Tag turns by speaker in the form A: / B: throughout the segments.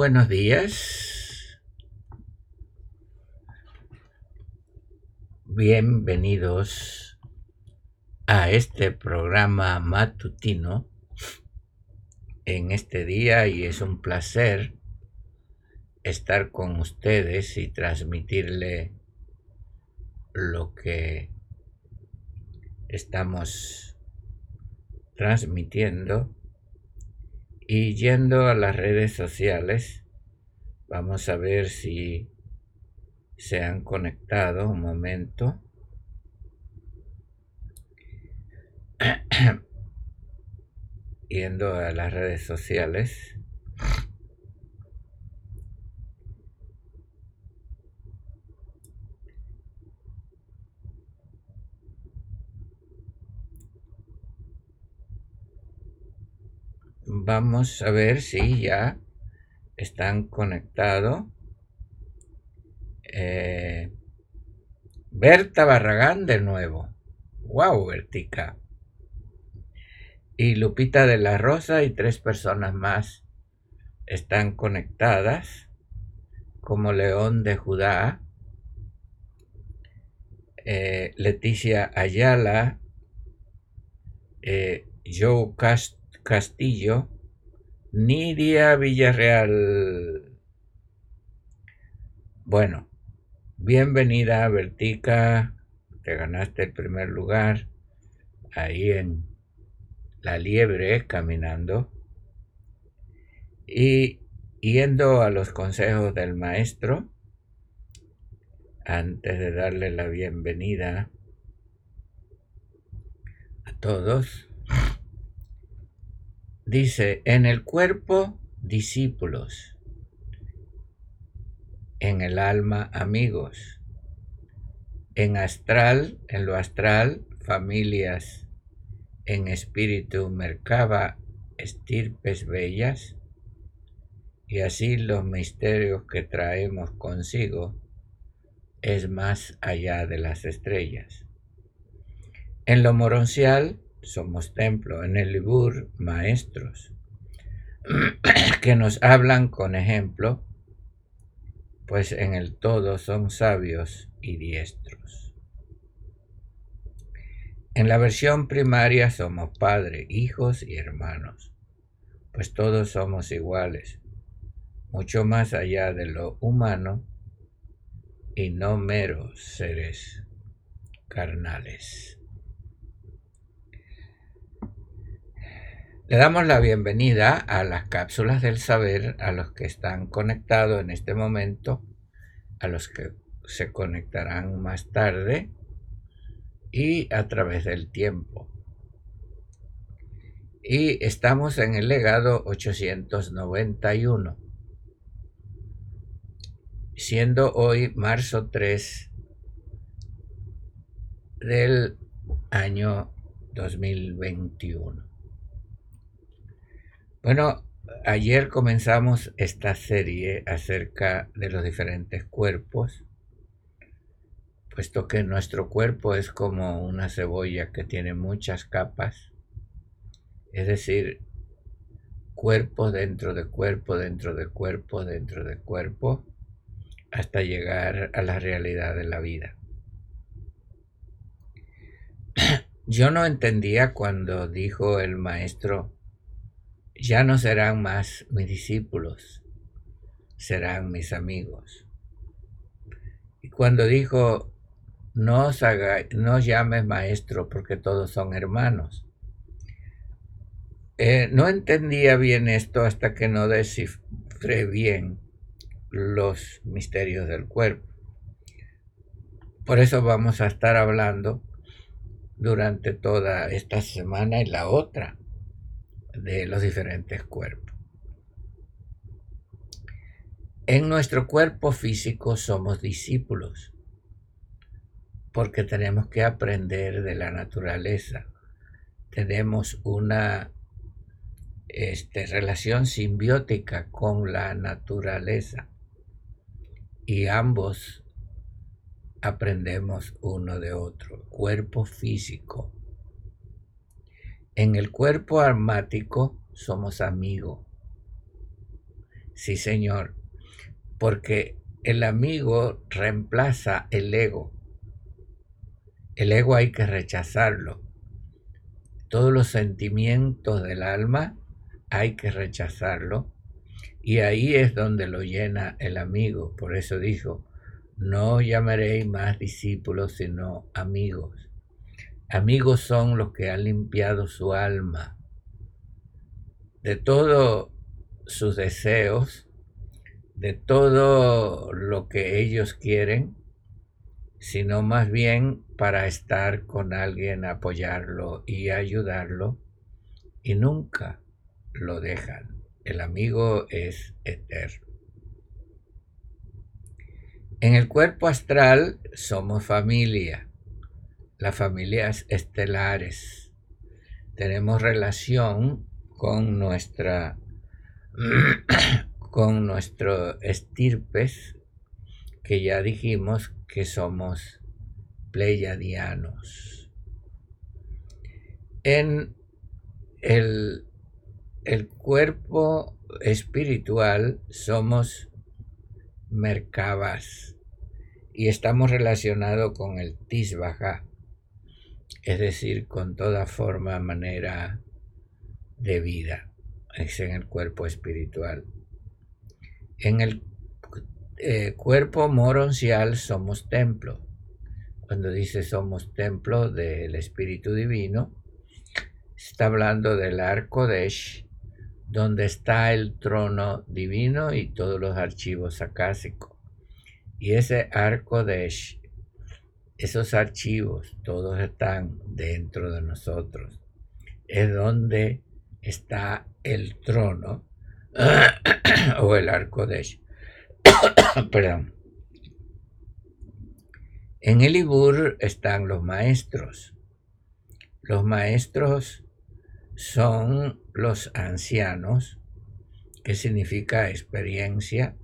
A: Buenos días. Bienvenidos a este programa matutino en este día y es un placer estar con ustedes y transmitirle lo que estamos transmitiendo y yendo a las redes sociales, vamos a ver si se han conectado un momento. Yendo a las redes sociales. Vamos a ver si ya están conectados. Eh, Berta Barragán de nuevo. ¡Wow, Bertica! Y Lupita de la Rosa y tres personas más están conectadas, como León de Judá, eh, Leticia Ayala, eh, Joe Cast Castillo, Nidia Villarreal. Bueno, bienvenida Bertica, te ganaste el primer lugar ahí en la liebre caminando y yendo a los consejos del maestro antes de darle la bienvenida a todos Dice, en el cuerpo, discípulos, en el alma, amigos, en astral, en lo astral, familias, en espíritu, mercaba, estirpes bellas, y así los misterios que traemos consigo es más allá de las estrellas. En lo moroncial, somos templo, en el Libur maestros que nos hablan con ejemplo, pues en el todo son sabios y diestros. En la versión primaria somos padre, hijos y hermanos, pues todos somos iguales, mucho más allá de lo humano y no meros seres carnales. Le damos la bienvenida a las cápsulas del saber, a los que están conectados en este momento, a los que se conectarán más tarde y a través del tiempo. Y estamos en el legado 891, siendo hoy marzo 3 del año 2021. Bueno, ayer comenzamos esta serie acerca de los diferentes cuerpos, puesto que nuestro cuerpo es como una cebolla que tiene muchas capas, es decir, cuerpo dentro de cuerpo, dentro de cuerpo, dentro de cuerpo, hasta llegar a la realidad de la vida. Yo no entendía cuando dijo el maestro, ya no serán más mis discípulos, serán mis amigos. Y cuando dijo, no os, no llames maestro porque todos son hermanos. eh, no entendía bien esto hasta que no descifré bien los misterios del cuerpo. Por eso vamos a estar hablando durante toda esta semana y la otra de los diferentes cuerpos. En nuestro cuerpo físico somos discípulos porque tenemos que aprender de la naturaleza. Tenemos una este, relación simbiótica con la naturaleza y ambos aprendemos uno de otro. Cuerpo físico. En el cuerpo armático somos amigos. Sí, señor, porque el amigo reemplaza el ego. El ego hay que rechazarlo. Todos los sentimientos del alma hay que rechazarlo. Y ahí es donde lo llena el amigo. Por eso dijo, no llamaréis más discípulos sino amigos. Amigos son los que han limpiado su alma de todos sus deseos, de todo lo que ellos quieren, sino más bien para estar con alguien, apoyarlo y ayudarlo, y nunca lo dejan. El amigo es eterno. En el cuerpo astral somos familia, las familias estelares. Tenemos relación con nuestra con nuestro estirpes que ya dijimos que somos pleiadianos. En el, el cuerpo espiritual somos Merkabas y estamos relacionados con el Tisbaja, es decir, con toda forma, manera de vida, es en el cuerpo espiritual. En el eh, cuerpo moroncial somos templo. Cuando dice somos templo del Espíritu Divino, está hablando del arco de Esh, donde está el trono divino y todos los archivos acásicos. Y ese arco de esos archivos, todos están dentro de nosotros. Es donde está el trono o el arco de Perdón. En el Ibur están los maestros. Los maestros son los ancianos, que significa experiencia,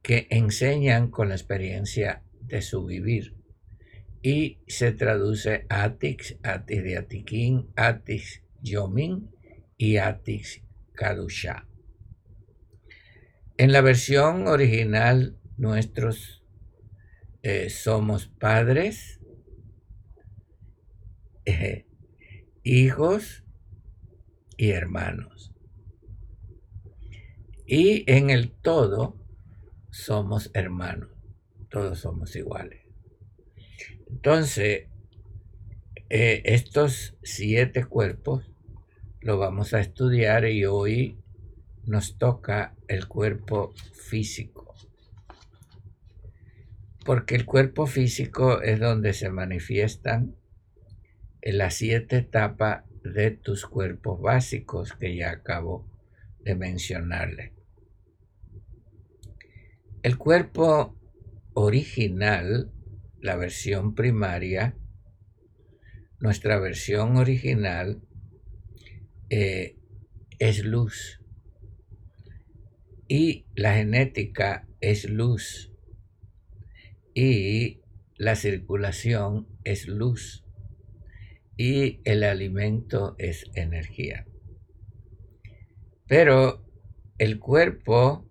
A: que enseñan con la experiencia de su vivir. Y se traduce Atix, Atix de Atiquín, Atix Yomin y Atix Kadusha. En la versión original, nuestros eh, somos padres, hijos y hermanos. Y en el todo somos hermanos, todos somos iguales. Entonces, eh, estos siete cuerpos lo vamos a estudiar y hoy nos toca el cuerpo físico. Porque el cuerpo físico es donde se manifiestan en las siete etapas de tus cuerpos básicos que ya acabo de mencionarle. El cuerpo original, la versión primaria, nuestra versión original eh, es luz. Y la genética es luz. Y la circulación es luz. Y el alimento es energía. Pero el cuerpo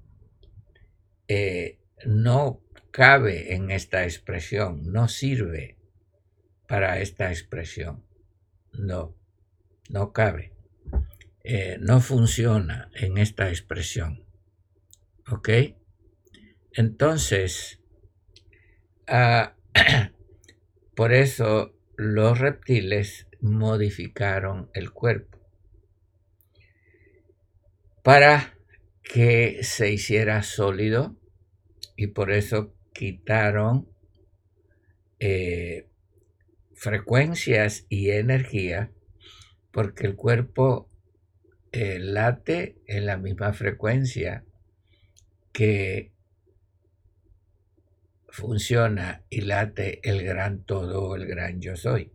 A: eh, no cabe en esta expresión, no sirve para esta expresión. No, no cabe. Eh, no funciona en esta expresión. ¿Ok? Entonces, ah, por eso los reptiles modificaron el cuerpo. para que se hiciera sólido y por eso quitaron eh, frecuencias y energía porque el cuerpo eh, late en la misma frecuencia que funciona y late el gran todo, el gran yo soy.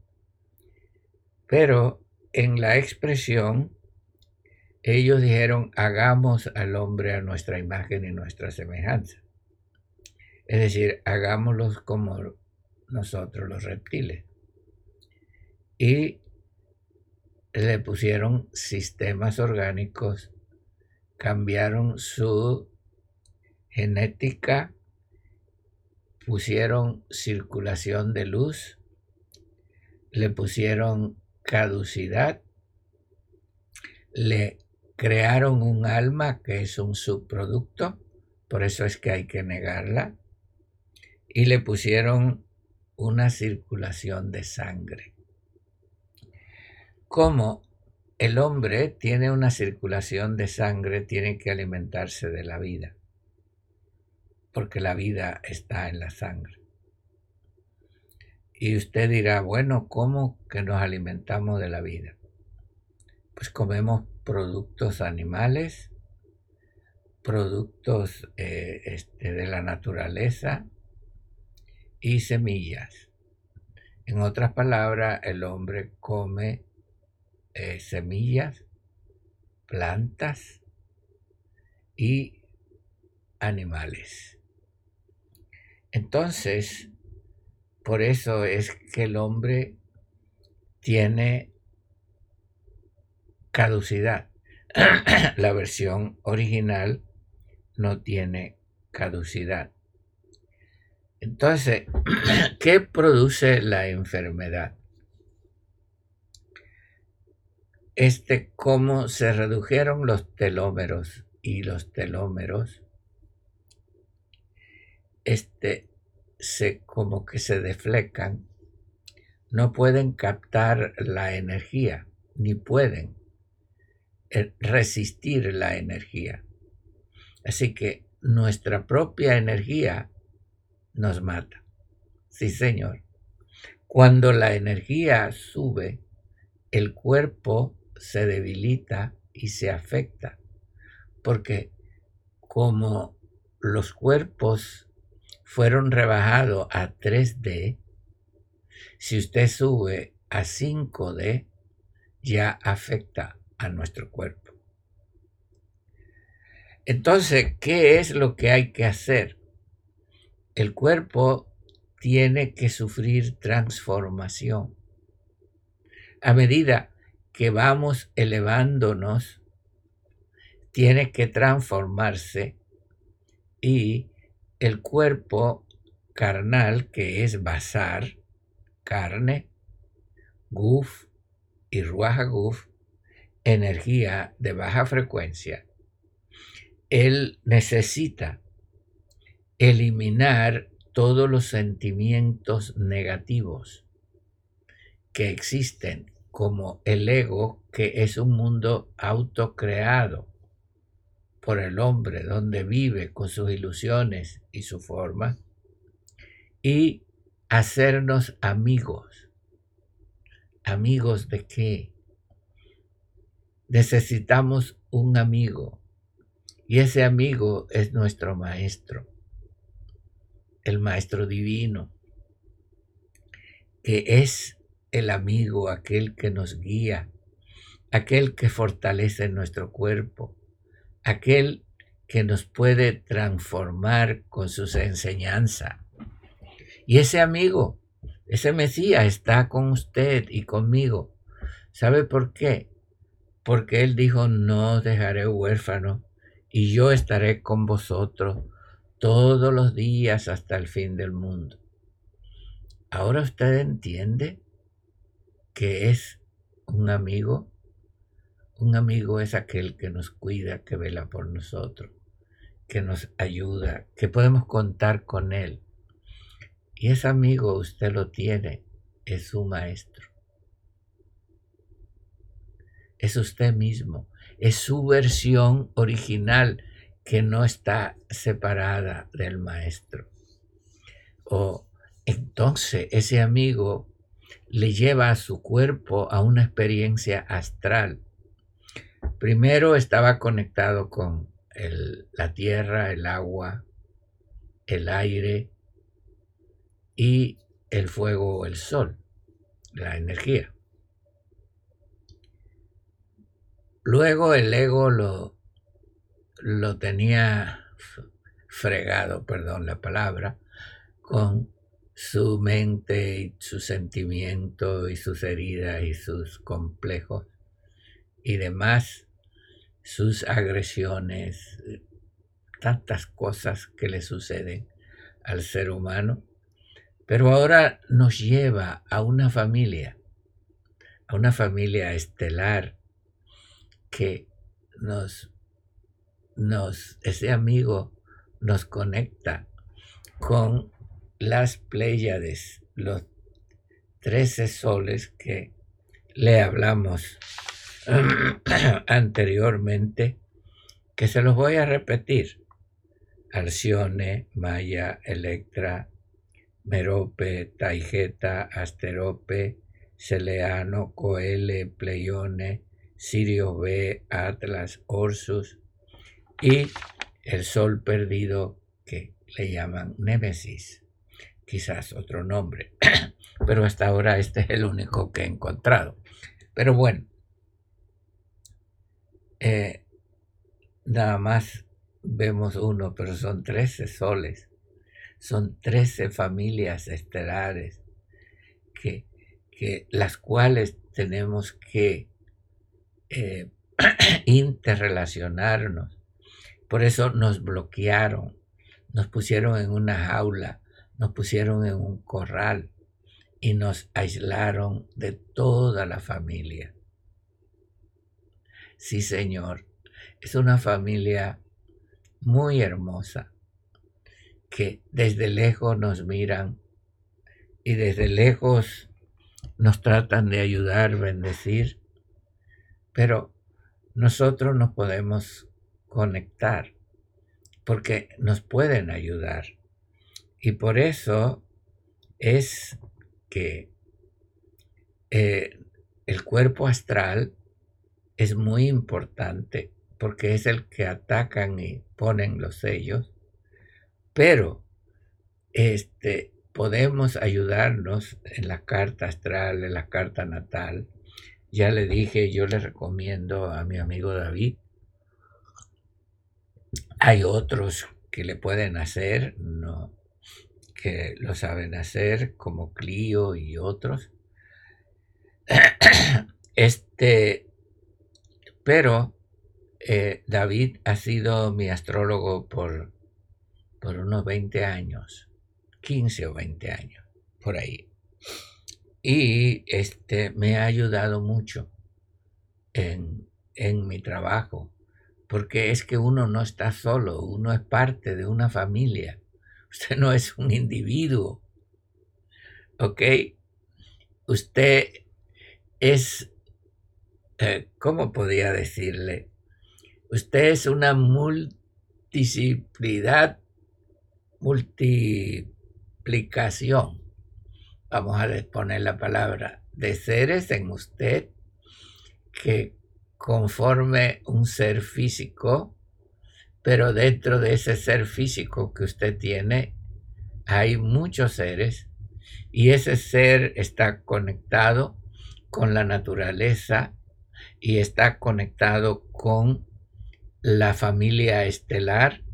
A: Pero en la expresión, ellos dijeron, hagamos al hombre a nuestra imagen y nuestra semejanza. Es decir, hagámoslos como nosotros los reptiles. Y le pusieron sistemas orgánicos, cambiaron su genética, pusieron circulación de luz, le pusieron caducidad, le crearon un alma que es un subproducto, por eso es que hay que negarla, y le pusieron una circulación de sangre como el hombre tiene una circulación de sangre, tiene que alimentarse de la vida, porque la vida está en la sangre. Y usted dirá, bueno, ¿cómo que nos alimentamos de la vida? Pues comemos productos animales, productos eh, este, de la naturaleza y semillas. En otras palabras, el hombre come eh, semillas, plantas y animales. Entonces, por eso es que el hombre tiene caducidad. La versión original no tiene caducidad. Entonces, ¿qué produce la enfermedad? este, cómo se redujeron los telómeros y los telómeros, este, se, como que se deflecan, no pueden captar la energía, ni pueden eh, resistir la energía. Así que nuestra propia energía nos mata. Sí, señor. Cuando la energía sube, el cuerpo se debilita y se afecta, porque como los cuerpos fueron rebajados a 3D, si usted sube a 5D, ya afecta a nuestro cuerpo. Entonces, ¿qué es lo que hay que hacer? El cuerpo tiene que sufrir transformación. A medida que vamos elevándonos tiene que transformarse y el cuerpo carnal, que es basar, carne, guf y ruaja guf, energía de baja frecuencia, él necesita eliminar todos los sentimientos negativos que existen como el ego, que es un mundo autocreado por el hombre, donde vive con sus ilusiones y su forma, y hacernos amigos. ¿Amigos de qué? Necesitamos un amigo, y ese amigo es nuestro maestro, el maestro divino, que es el amigo, aquel que nos guía, aquel que fortalece nuestro cuerpo, aquel que nos puede transformar con sus enseñanzas. Y ese amigo, ese Mesías está con usted y conmigo. ¿Sabe por qué? Porque Él dijo, no os dejaré huérfano y yo estaré con vosotros todos los días hasta el fin del mundo. Ahora usted entiende que es un amigo. Un amigo es aquel que nos cuida, que vela por nosotros, que nos ayuda, que podemos contar con él. Y ese amigo usted lo tiene, es su maestro. Es usted mismo. es su versión original que no está separada del maestro. O entonces ese amigo le lleva a su cuerpo a una experiencia astral. Primero estaba conectado con la tierra, el agua, el aire y el fuego el sol, la energía. Luego el ego lo, lo tenía fregado, perdón la palabra, con su mente y su sentimiento y sus heridas y sus complejos y demás, sus agresiones, tantas cosas que le suceden al ser humano. Pero ahora nos lleva a una familia, a una familia estelar que nos, nos, ese amigo nos conecta con las Pléyades, los trece soles que le hablamos anteriormente, que se los voy a repetir. Alcione, Maya, Electra, Merope, Taigeta, Asterope, Celeano, Coele, Pleione, Sirio B, Atlas, Orsus y el Sol perdido que le llaman Némesis, quizás otro nombre, pero hasta ahora este es el único que he encontrado. Pero bueno, eh, nada más vemos uno, pero son 13 soles, son 13 familias estelares que, que las cuales tenemos que eh, interrelacionarnos. Por eso nos bloquearon, nos pusieron en una jaula, nos pusieron en un corral y nos aislaron de toda la familia. Sí, Señor, es una familia muy hermosa que desde lejos nos miran y desde lejos nos tratan de ayudar, bendecir pero nosotros nos podemos conectar porque nos pueden ayudar. Y por eso es que eh, el cuerpo astral es muy importante porque es el que atacan y ponen los sellos, pero este, podemos ayudarnos en la carta astral, en la carta natal, ya le dije, yo le recomiendo a mi amigo David. Hay otros que le pueden hacer, no, que lo saben hacer, como Clio y otros. Este, pero eh, David ha sido mi astrólogo por, por unos 20 años, 15 o 20 años, por ahí y este, me ha ayudado mucho en, en mi trabajo, porque es que uno no está solo, uno es parte de una familia, usted no es un individuo, ¿ok? Usted es, eh, ¿cómo podría decirle? Usted es una multidisciplidad, multiplicación vamos a poner la palabra, de seres en usted que conforme un ser físico, pero dentro de ese ser físico que usted tiene hay muchos seres y ese ser está conectado con la naturaleza y está conectado con la familia estelar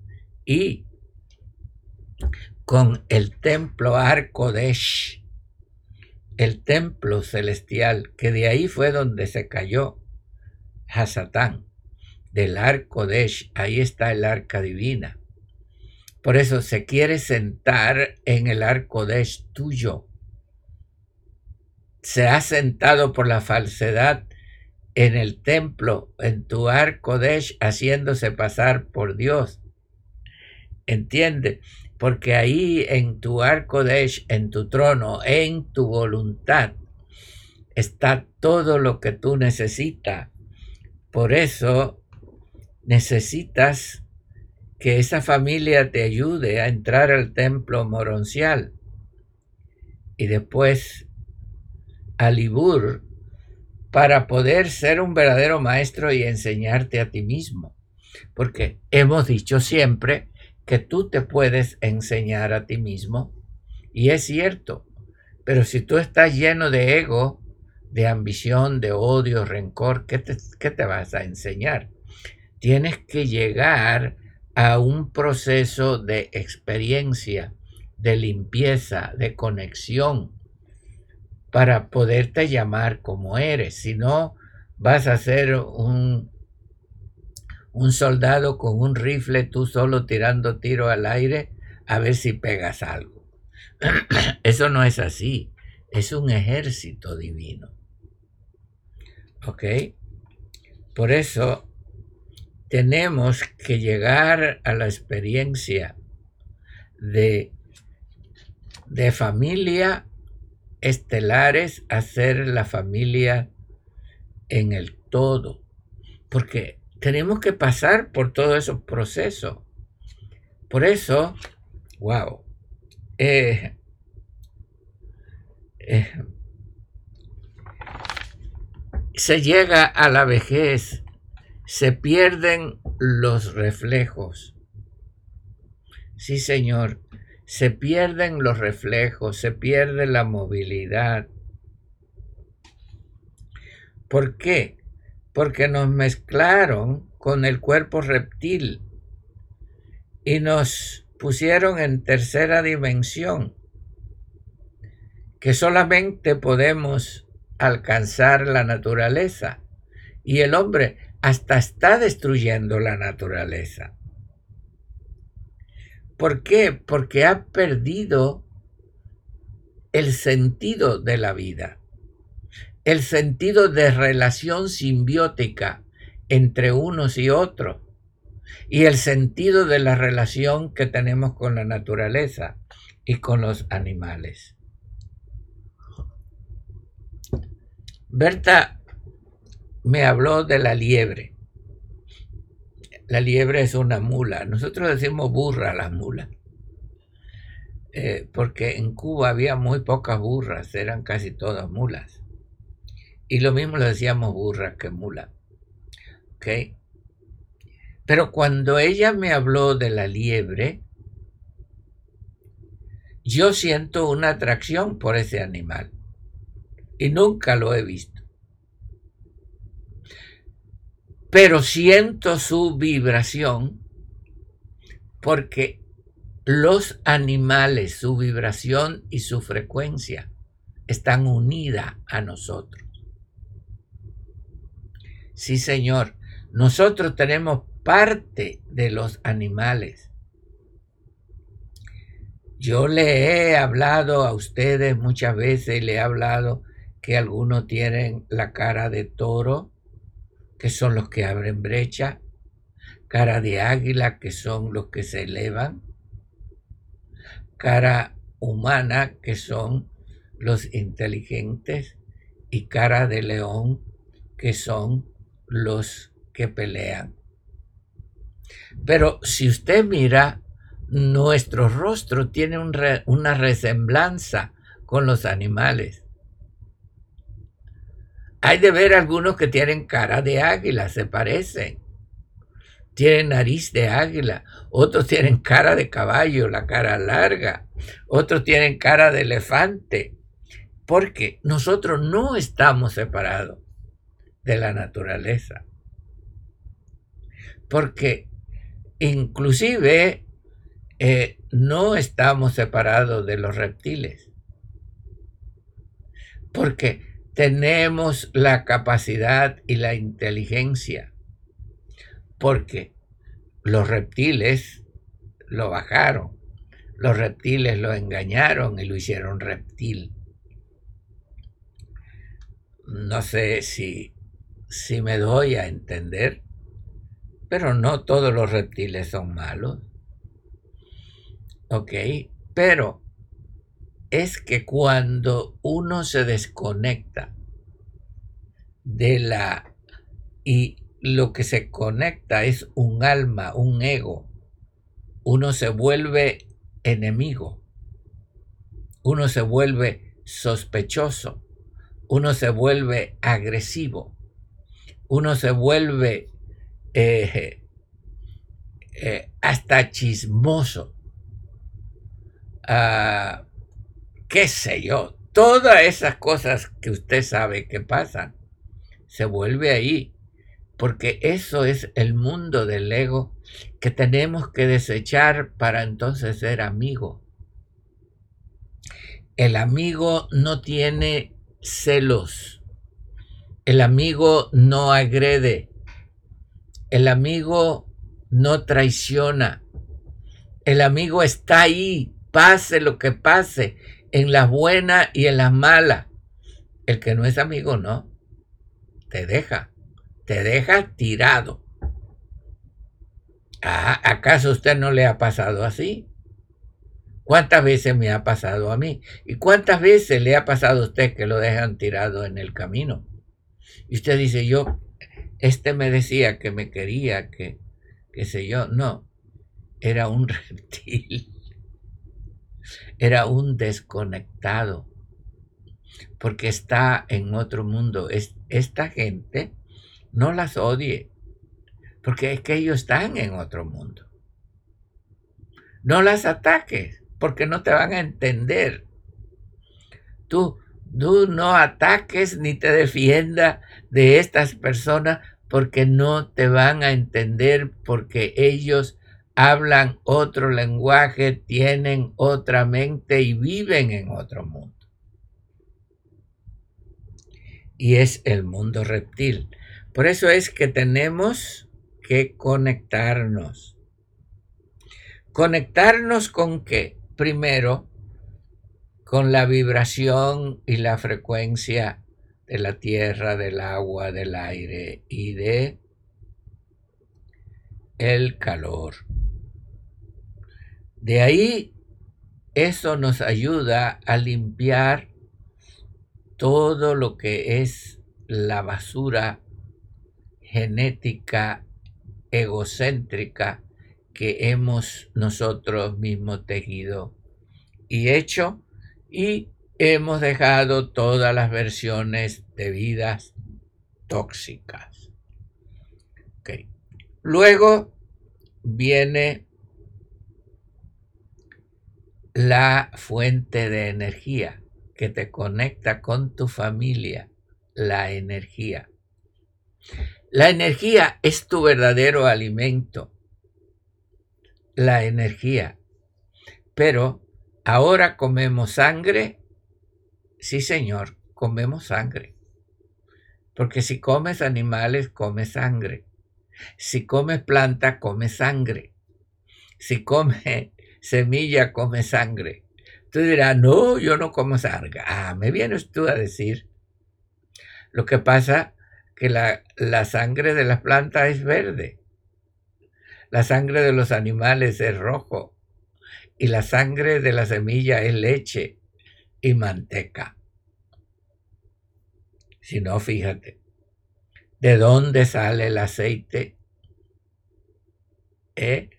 A: y con el templo Arkodesh el templo celestial, que de ahí fue donde se cayó Hasatán, del arco de ahí está el arca divina. Por eso se quiere sentar en el arco de tuyo. Se ha sentado por la falsedad en el templo, en tu arco de haciéndose pasar por Dios. ¿Entiende? porque ahí en tu arco de en tu trono, en tu voluntad, está todo lo que tú necesitas Por eso necesitas que esa familia te ayude a entrar al templo moroncial y después a Libur para poder ser un verdadero maestro y enseñarte a ti mismo. Porque hemos dicho siempre que tú te puedes enseñar a ti mismo y es cierto, pero si tú estás lleno de ego, de ambición, de odio, rencor, ¿qué te, qué te vas a enseñar? Tienes que llegar a un proceso de experiencia, de limpieza, de conexión, para poderte llamar como eres. Si no, vas a ser un, un soldado con un rifle, tú solo tirando tiro al aire a ver si pegas algo. Eso no es así. Es un ejército divino. ¿Ok? Por eso tenemos que llegar a la experiencia de, de familia estelares a ser la familia en el todo. Porque tenemos que pasar por todos esos procesos. Por eso, wow, eh, eh, se llega a la vejez, se pierden los reflejos. Sí, Señor, se pierden los reflejos, se pierde la movilidad. ¿Por qué? Porque nos mezclaron con el cuerpo reptil y nos pusieron en tercera dimensión, que solamente podemos alcanzar la naturaleza. Y el hombre hasta está destruyendo la naturaleza. ¿Por qué? Porque ha perdido el sentido de la vida, el sentido de relación simbiótica entre unos y otros y el sentido de la relación que tenemos con la naturaleza y con los animales. Berta me habló de la liebre. La liebre es una mula. Nosotros decimos burra a las mulas. Eh, porque en Cuba había muy pocas burras, eran casi todas mulas. Y lo mismo le decíamos burra que mula. ¿Ok? Pero cuando ella me habló de la liebre, yo siento una atracción por ese animal. Y nunca lo he visto. pero siento su vibración porque los animales, su vibración y su frecuencia están unidas a nosotros. Sí, Señor, nosotros tenemos parte de los animales. Yo le he hablado a ustedes muchas veces, le he hablado que algunos tienen la cara de toro, que son los que abren brecha, cara de águila, que son los que se elevan, cara humana, que son los inteligentes, y cara de león, que son los que pelean. Pero si usted mira, nuestro rostro tiene una resemblanza con los animales. Hay de ver algunos que tienen cara de águila, se parecen. Tienen nariz de águila, otros tienen cara de caballo, la cara larga, otros tienen cara de elefante, porque nosotros no estamos separados de la naturaleza. Porque inclusive eh, no estamos separados de los reptiles. Porque tenemos la capacidad y la inteligencia, porque los reptiles lo bajaron, los reptiles lo engañaron y lo hicieron reptil. No sé si, si me doy a entender, pero no todos los reptiles son malos. Ok, pero es que cuando uno se desconecta de la y lo que se conecta es un alma, un ego, uno se vuelve enemigo, uno se vuelve sospechoso, uno se vuelve agresivo, uno se vuelve eh, eh, hasta chismoso, ah, qué sé yo, todas esas cosas que usted sabe que pasan, se vuelve ahí, porque eso es el mundo del ego que tenemos que desechar para entonces ser amigo. El amigo no tiene celos. El amigo no agrede. El amigo no traiciona. El amigo está ahí, pase lo que pase, en la buena y en la mala. El que no es amigo, no. Te deja. Te deja tirado. Ah, ¿Acaso usted no le ha pasado así? ¿Cuántas veces me ha pasado a mí? ¿Y cuántas veces le ha pasado a usted que lo dejan tirado en el camino? Y usted dice, yo, este me decía que me quería, que, qué sé yo. No, era un reptil. Era un desconectado. Porque está en otro mundo. esta gente no las odie porque es que ellos están en otro mundo. No las ataques, porque no te van a entender. Tú, tú no ataques ni te defienda de estas personas porque no te van a entender, porque ellos hablan otro lenguaje, tienen otra mente y viven en otro mundo. Y es el mundo reptil. Por eso es que tenemos que conectarnos. ¿Conectarnos con qué? Primero, con la vibración y la frecuencia de la tierra, del agua, del aire y de el calor. De ahí, eso nos ayuda a limpiar todo lo que es la basura genética egocéntrica que hemos nosotros mismos tejido y hecho y hemos dejado todas las versiones de vidas tóxicas. Luego viene la fuente de energía que te conecta con tu familia, la energía. La energía es tu verdadero alimento. La energía. Pero ahora comemos sangre. Sí, señor, comemos sangre. Porque si comes animales, comes sangre. Si comes planta, comes sangre. Si comes semilla, comes sangre. Tú dirás, no, yo no como sangre. Ah, me vienes tú a decir. Lo que pasa que la, la sangre de las plantas es verde, la sangre de los animales es rojo y la sangre de la semilla es leche y manteca. Si no, fíjate, ¿de dónde sale el aceite? ¿Eh?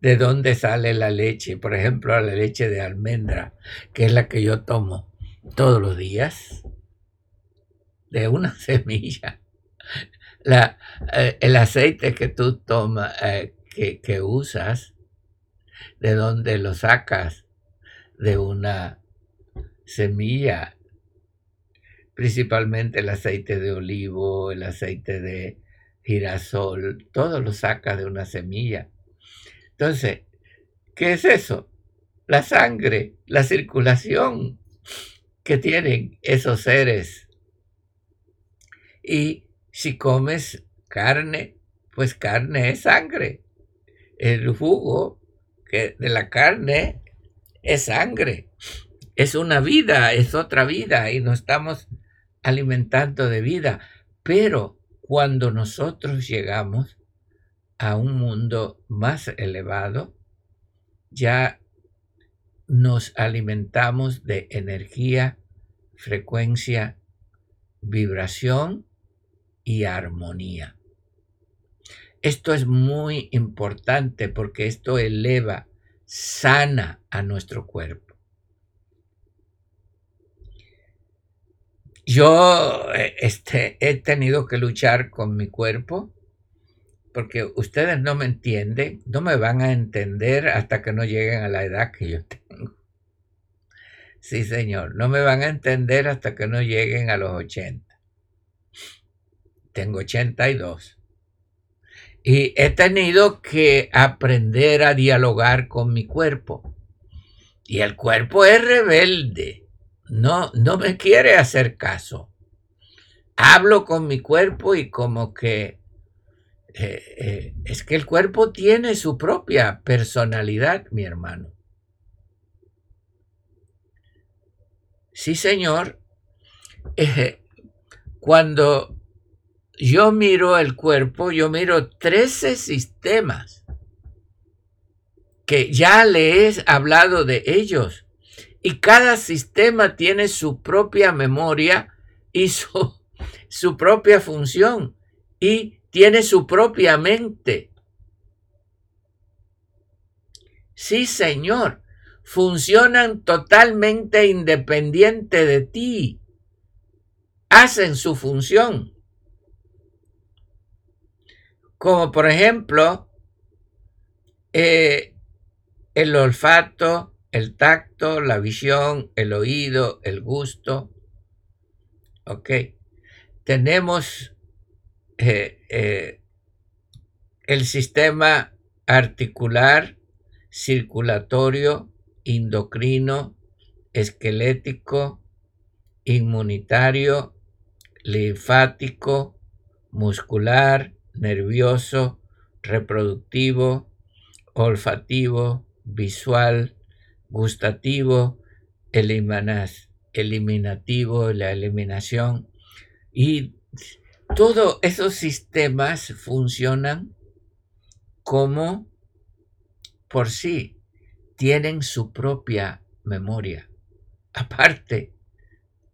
A: ¿De dónde sale la leche? Por ejemplo, la leche de almendra, que es la que yo tomo todos los días, de una semilla la, eh, el aceite que tú tomas, eh, que, que usas, de dónde lo sacas, de una semilla, principalmente el aceite de olivo, el aceite de girasol, todo lo saca de una semilla. Entonces, ¿qué es eso? La sangre, la circulación que tienen esos seres. Y si comes carne, pues carne es sangre. El jugo de la carne es sangre. Es una vida, es otra vida y nos estamos alimentando de vida. Pero cuando nosotros llegamos a un mundo más elevado, ya nos alimentamos de energía, frecuencia, vibración y armonía. Esto es muy importante porque esto eleva, sana a nuestro cuerpo. Yo eh, este, he tenido que luchar con mi cuerpo porque ustedes no me entienden, no me van a entender hasta que no lleguen a la edad que yo tengo. Sí, señor, no me van a entender hasta que no lleguen a los 80. Tengo 82. Y he tenido que aprender a dialogar con mi cuerpo. Y el cuerpo es rebelde. No, no me quiere hacer caso. Hablo con mi cuerpo y como que eh, eh, es que el cuerpo tiene su propia personalidad, mi hermano. Sí, señor. Cuando yo miro el cuerpo, yo miro 13 sistemas que ya le he hablado de ellos. Y cada sistema tiene su propia memoria y su, su propia función y tiene su propia mente. Sí, Señor funcionan totalmente independiente de ti. Hacen su función. Como por ejemplo, eh, el olfato, el tacto, la visión, el oído, el gusto. Ok. Tenemos eh, eh, el sistema articular, circulatorio, endocrino, esquelético, inmunitario, linfático, muscular, nervioso, reproductivo, olfativo, visual, gustativo, eliminativo, la eliminación. Y todos esos sistemas funcionan como por sí tienen su propia memoria, aparte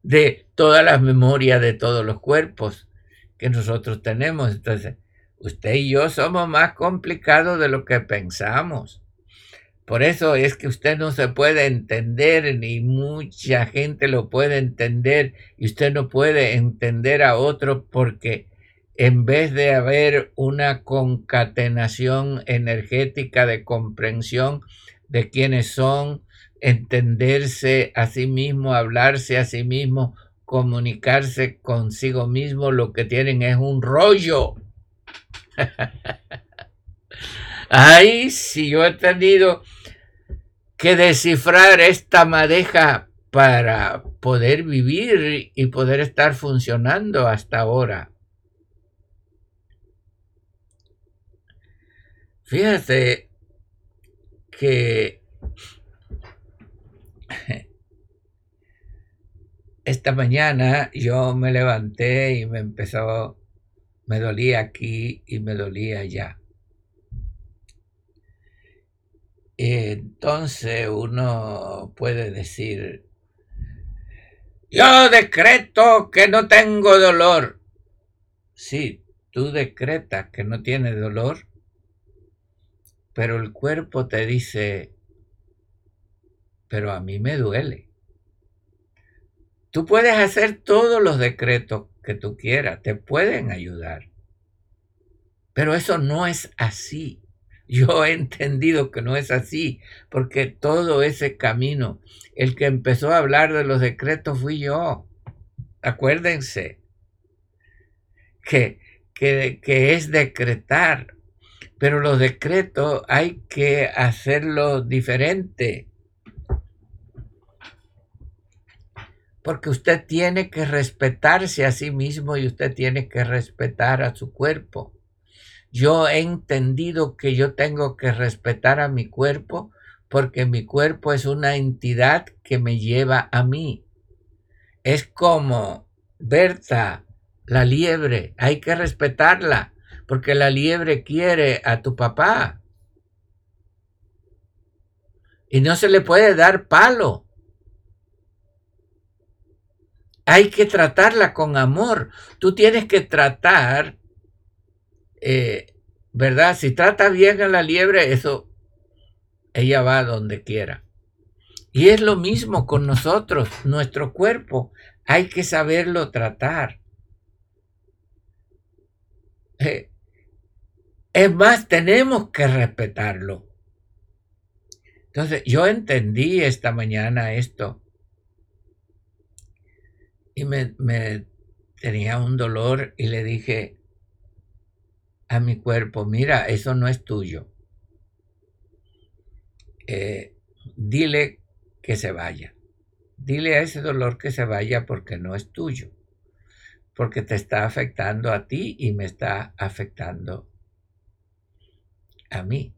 A: de todas las memorias de todos los cuerpos que nosotros tenemos. Entonces, usted y yo somos más complicados de lo que pensamos. Por eso es que usted no se puede entender, ni mucha gente lo puede entender, y usted no puede entender a otro porque en vez de haber una concatenación energética de comprensión, de quiénes son, entenderse a sí mismo, hablarse a sí mismo, comunicarse consigo mismo, lo que tienen es un rollo. Ay, si yo he tenido que descifrar esta madeja para poder vivir y poder estar funcionando hasta ahora. Fíjate, que esta mañana yo me levanté y me empezó, me dolía aquí y me dolía allá. Entonces uno puede decir, yo decreto que no tengo dolor. Sí, tú decretas que no tienes dolor, pero el cuerpo te dice, pero a mí me duele. Tú puedes hacer todos los decretos que tú quieras, te pueden ayudar. Pero eso no es así. Yo he entendido que no es así, porque todo ese camino, el que empezó a hablar de los decretos fui yo. Acuérdense que, que, que es decretar, pero los decretos hay que hacerlo diferente. Porque usted tiene que respetarse a sí mismo y usted tiene que respetar a su cuerpo. Yo he entendido que yo tengo que respetar a mi cuerpo porque mi cuerpo es una entidad que me lleva a mí. Es como Berta, la liebre, hay que respetarla porque la liebre quiere a tu papá. Y no se le puede dar palo. Hay que tratarla con amor. Tú tienes que tratar eh, ¿verdad? Si trata bien a la liebre, eso, ella va donde quiera. Y es lo mismo con nosotros, nuestro cuerpo, hay que saberlo tratar. Eh, es más, tenemos que respetarlo. Entonces, yo entendí esta mañana esto y me, me tenía un dolor y le dije a mi cuerpo, mira, eso no es tuyo. Eh, dile que se vaya. Dile a ese dolor que se vaya porque no es tuyo. Porque te está afectando a ti y me está afectando a mí.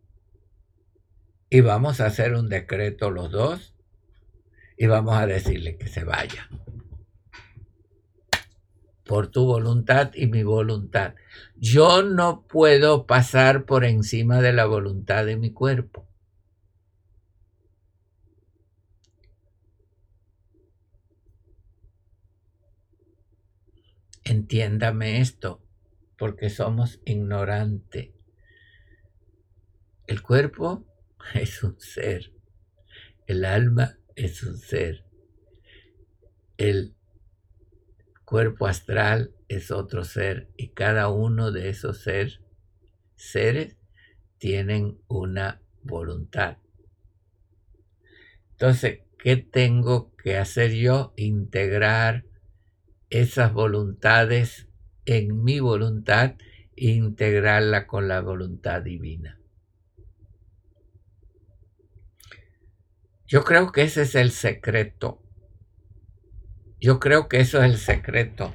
A: Y vamos a hacer un decreto los dos y vamos a decirle que se vaya por tu voluntad y mi voluntad. Yo no puedo pasar por encima de la voluntad de mi cuerpo. Entiéndame esto, porque somos ignorantes. El cuerpo es un ser, el alma es un ser, el cuerpo astral es otro ser y cada uno de esos ser, seres tienen una voluntad. Entonces, ¿qué tengo que hacer yo? Integrar esas voluntades en mi voluntad e integrarla con la voluntad divina. Yo creo que ese es el secreto yo creo que eso es el secreto.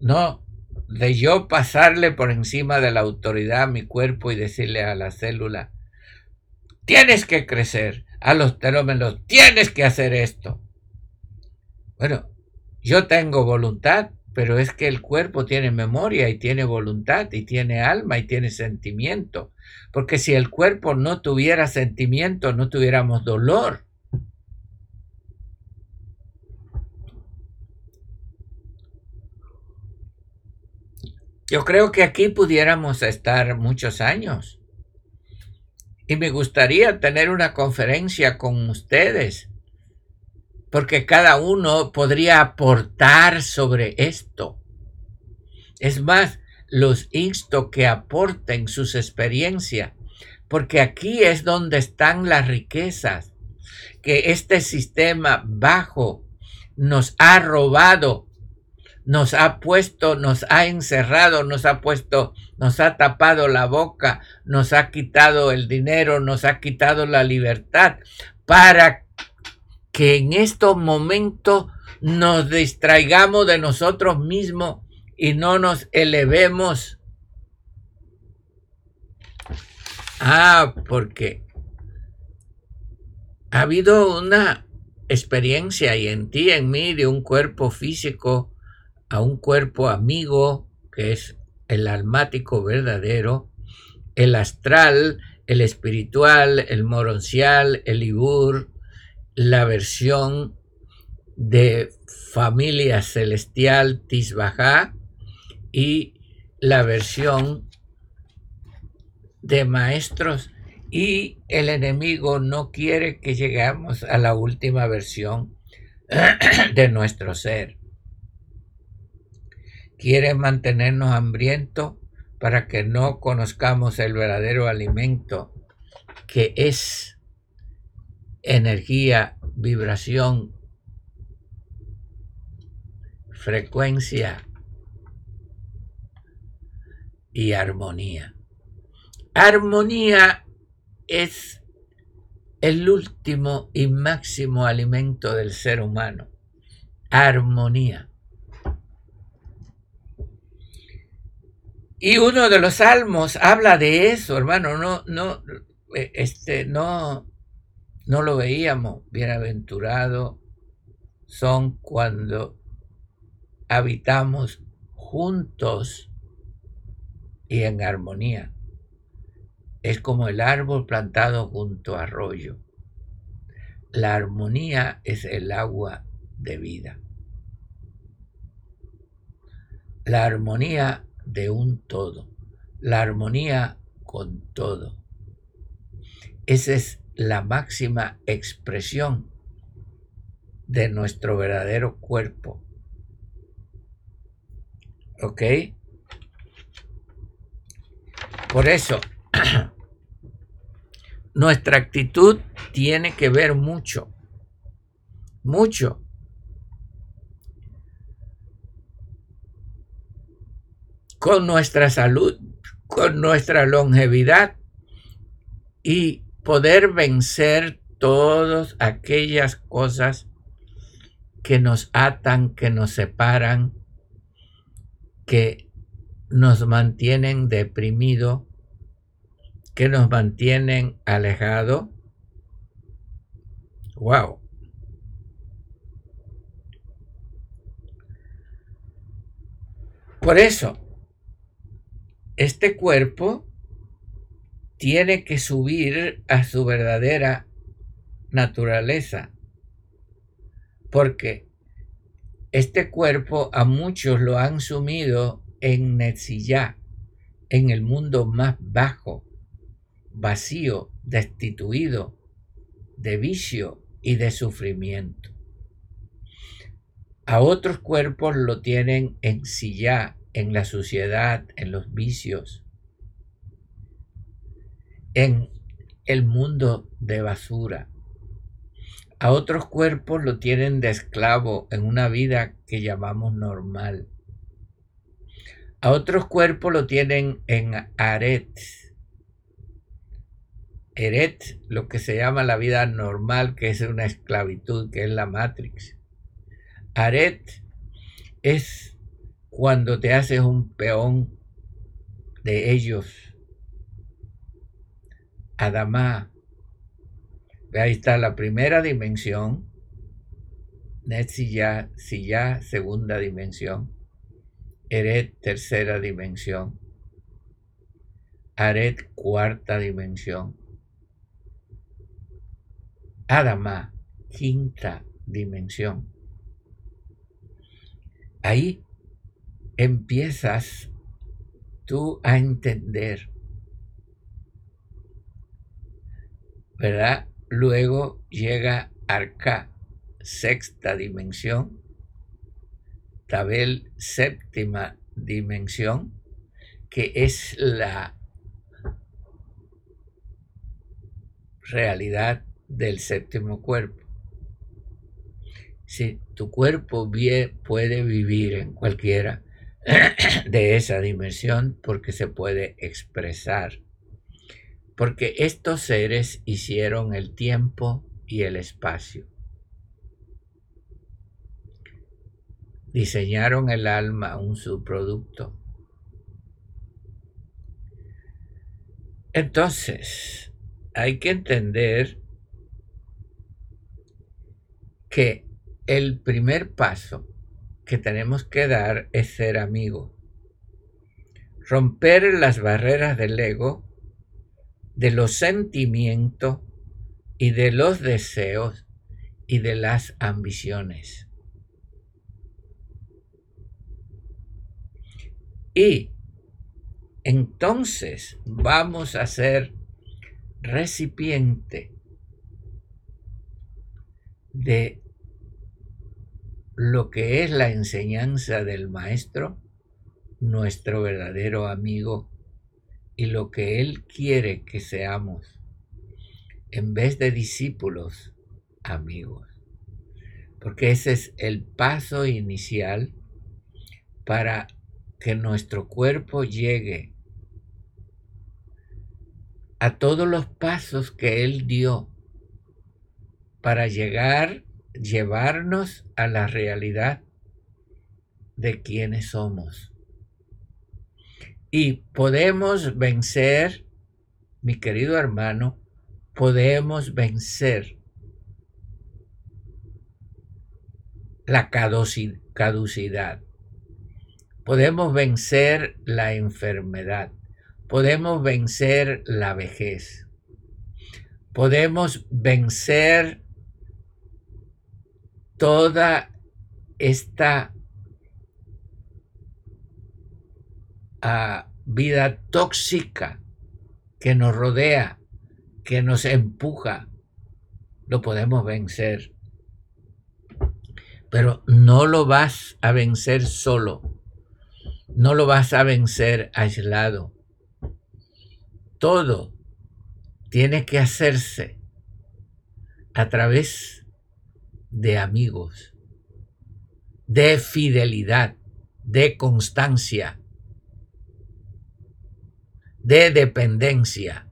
A: No de yo pasarle por encima de la autoridad a mi cuerpo y decirle a la célula, tienes que crecer, a los telómeros, tienes que hacer esto. Bueno, yo tengo voluntad, pero es que el cuerpo tiene memoria y tiene voluntad y tiene alma y tiene sentimiento. Porque si el cuerpo no tuviera sentimiento, no tuviéramos dolor. Yo creo que aquí pudiéramos estar muchos años. Y me gustaría tener una conferencia con ustedes, porque cada uno podría aportar sobre esto. Es más, los insto que aporten sus experiencias, porque aquí es donde están las riquezas que este sistema bajo nos ha robado nos ha puesto, nos ha encerrado, nos ha puesto, nos ha tapado la boca, nos ha quitado el dinero, nos ha quitado la libertad, para que en estos momentos nos distraigamos de nosotros mismos y no nos elevemos. Ah, porque ha habido una experiencia y en ti, en mí, de un cuerpo físico a un cuerpo amigo, que es el almático verdadero, el astral, el espiritual, el moroncial, el ibur, la versión de familia celestial Tisbajá y la versión de maestros. Y el enemigo no quiere que lleguemos a la última versión de nuestro ser quiere mantenernos hambrientos para que no conozcamos el verdadero alimento que es energía, vibración, frecuencia y armonía. Armonía es el último y máximo alimento del ser humano. Armonía. Y uno de los salmos habla de eso, hermano, no, no, eh, este, no, no lo veíamos. Bienaventurado son cuando habitamos juntos y en armonía. Es como el árbol plantado junto a arroyo. La armonía es el agua de vida. La armonía de un todo. la armonía con todo. Esa es la máxima expresión de nuestro verdadero cuerpo. ¿Ok? Por eso, nuestra actitud tiene que ver mucho, mucho con nuestra salud, con nuestra longevidad y poder vencer todas aquellas cosas que nos atan, que nos separan, que nos mantienen deprimidos, que nos mantienen alejados. Wow. Por eso, este cuerpo tiene que subir a su verdadera naturaleza, porque este cuerpo a muchos lo han sumido en Netzillá, en el mundo más bajo, vacío, destituido de vicio y de sufrimiento. A otros cuerpos lo tienen en Sillá, en la suciedad, en los vicios, en el mundo de basura. A otros cuerpos lo tienen de esclavo en una vida que llamamos normal. A otros cuerpos lo tienen en aret. Eret, lo que se llama la vida normal, que es una esclavitud, que es la Matrix. Aret es cuando te haces un peón de ellos. Adamá. Ahí está la primera dimensión. Netzilla, ya segunda dimensión. Eret, tercera dimensión. Aret, cuarta dimensión. Adama, quinta dimensión. Ahí empiezas tú a entender, ¿verdad? Luego llega Arca, sexta dimensión, Tabel, séptima dimensión, que es la realidad del séptimo cuerpo. Si tu cuerpo puede vivir en cualquiera de esa dimensión porque se puede expresar. Porque estos seres hicieron el tiempo y el espacio. Diseñaron el alma, un subproducto. Entonces, hay que entender que el primer paso que tenemos que dar es ser amigo. Romper las barreras del ego, de los sentimientos y de los deseos y de las ambiciones. Y entonces vamos a ser recipiente de lo que es la enseñanza del Maestro, nuestro verdadero amigo, y lo que Él quiere que seamos, en vez de discípulos, amigos. Porque ese es el paso inicial para que nuestro cuerpo llegue a todos los pasos que Él dio para llegar llevarnos a la realidad de quienes somos. Y podemos vencer, mi querido hermano, podemos vencer la caducidad. Podemos vencer la enfermedad. Podemos vencer la vejez. Podemos vencer toda esta ah, vida tóxica que nos rodea, que nos empuja, lo podemos vencer. Pero no lo vas a vencer solo, no lo vas a vencer aislado. Todo tiene que hacerse a través de amigos, de fidelidad, de constancia, de dependencia.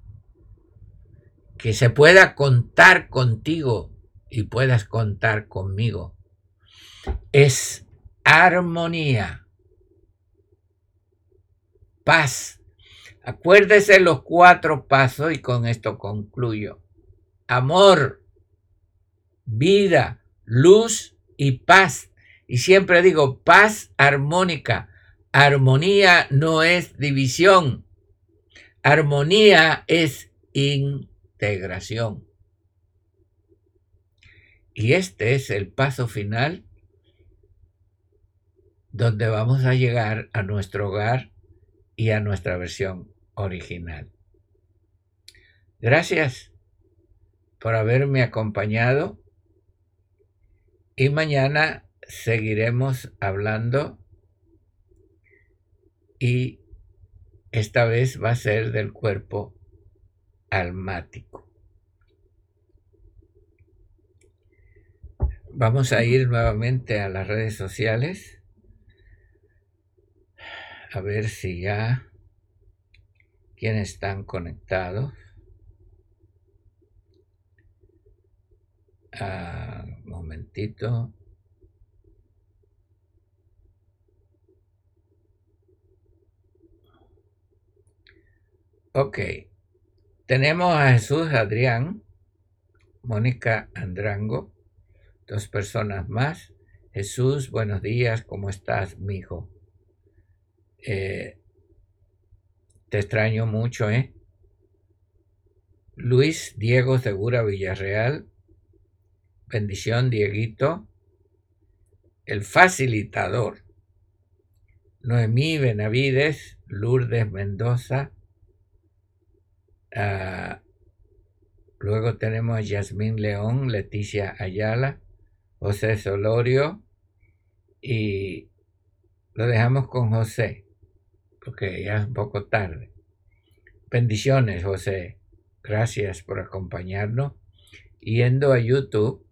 A: Que se pueda contar contigo y puedas contar conmigo. Es armonía, paz. Acuérdese los cuatro pasos y con esto concluyo. Amor, vida, luz y paz. Y siempre digo paz armónica. Armonía no es división. Armonía es integración. Y este es el paso final donde vamos a llegar a nuestro hogar y a nuestra versión original. Gracias por haberme acompañado y mañana seguiremos hablando y esta vez va a ser del cuerpo almático. Vamos a ir nuevamente a las redes sociales a ver si ya quienes están conectados. Ah, momentito. Ok. Tenemos a Jesús Adrián, Mónica Andrango, dos personas más. Jesús, buenos días, ¿cómo estás, mi hijo? Eh, te extraño mucho, ¿eh? Luis Diego Segura Villarreal, bendición Dieguito, el facilitador, Noemí Benavides, Lourdes Mendoza, ah, luego tenemos a Yasmín León, Leticia Ayala, José Solorio y lo dejamos con José porque ya es un poco tarde. Bendiciones, José. Gracias por acompañarnos. Yendo a YouTube,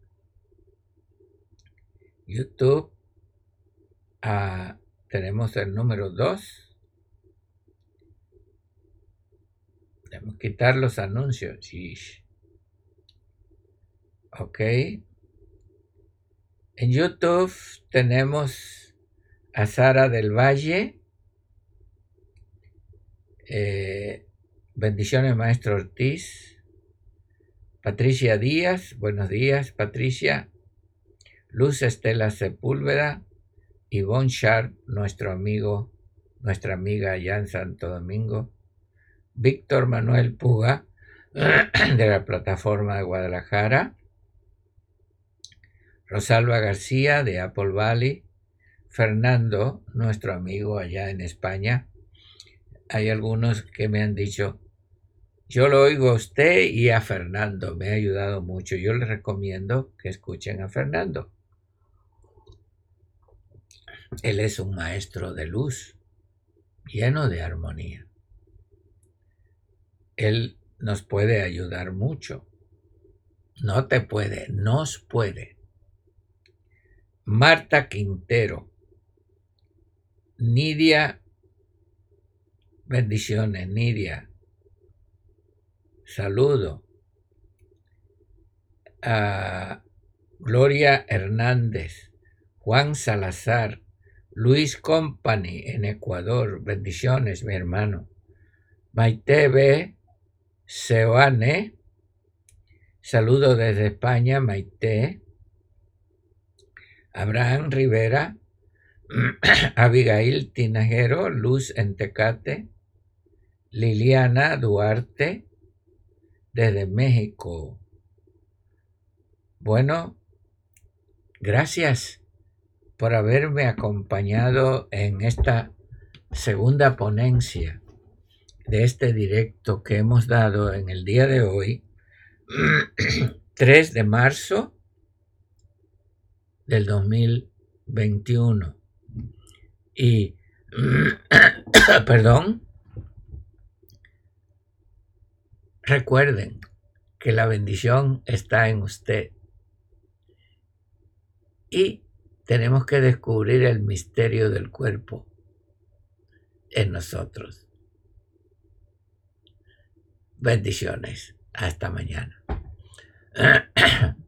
A: YouTube, ah, tenemos el número 2. Debemos quitar los anuncios. Ok. En YouTube tenemos a Sara del Valle. Eh, bendiciones, maestro Ortiz. Patricia Díaz, buenos días, Patricia. Luz Estela Sepúlveda. Yvonne Sharp, nuestro amigo, nuestra amiga allá en Santo Domingo. Víctor Manuel Puga, de la plataforma de Guadalajara. Rosalba García, de Apple Valley. Fernando, nuestro amigo allá en España hay algunos que me han dicho, yo lo oigo a usted y a Fernando, me ha ayudado mucho. Yo les recomiendo que escuchen a Fernando. Él es un maestro de luz, lleno de armonía. Él nos puede ayudar mucho. No te puede, nos puede. Marta Quintero, Nidia Bendiciones, Nidia. Saludo. A Gloria Hernández, Juan Salazar, Luis Company en Ecuador. Bendiciones, mi hermano. Maite B. Seoane. Saludo desde España, Maite. Abraham Rivera. Abigail Tinajero, Luz Entecate. Liliana Duarte desde México. Bueno, gracias por haberme acompañado en esta segunda ponencia de este directo que hemos dado en el día de hoy, 3 de marzo del 2021. Y, perdón, recuerden que la bendición está en usted. Y tenemos que descubrir el misterio del cuerpo en nosotros. Bendiciones. Hasta mañana.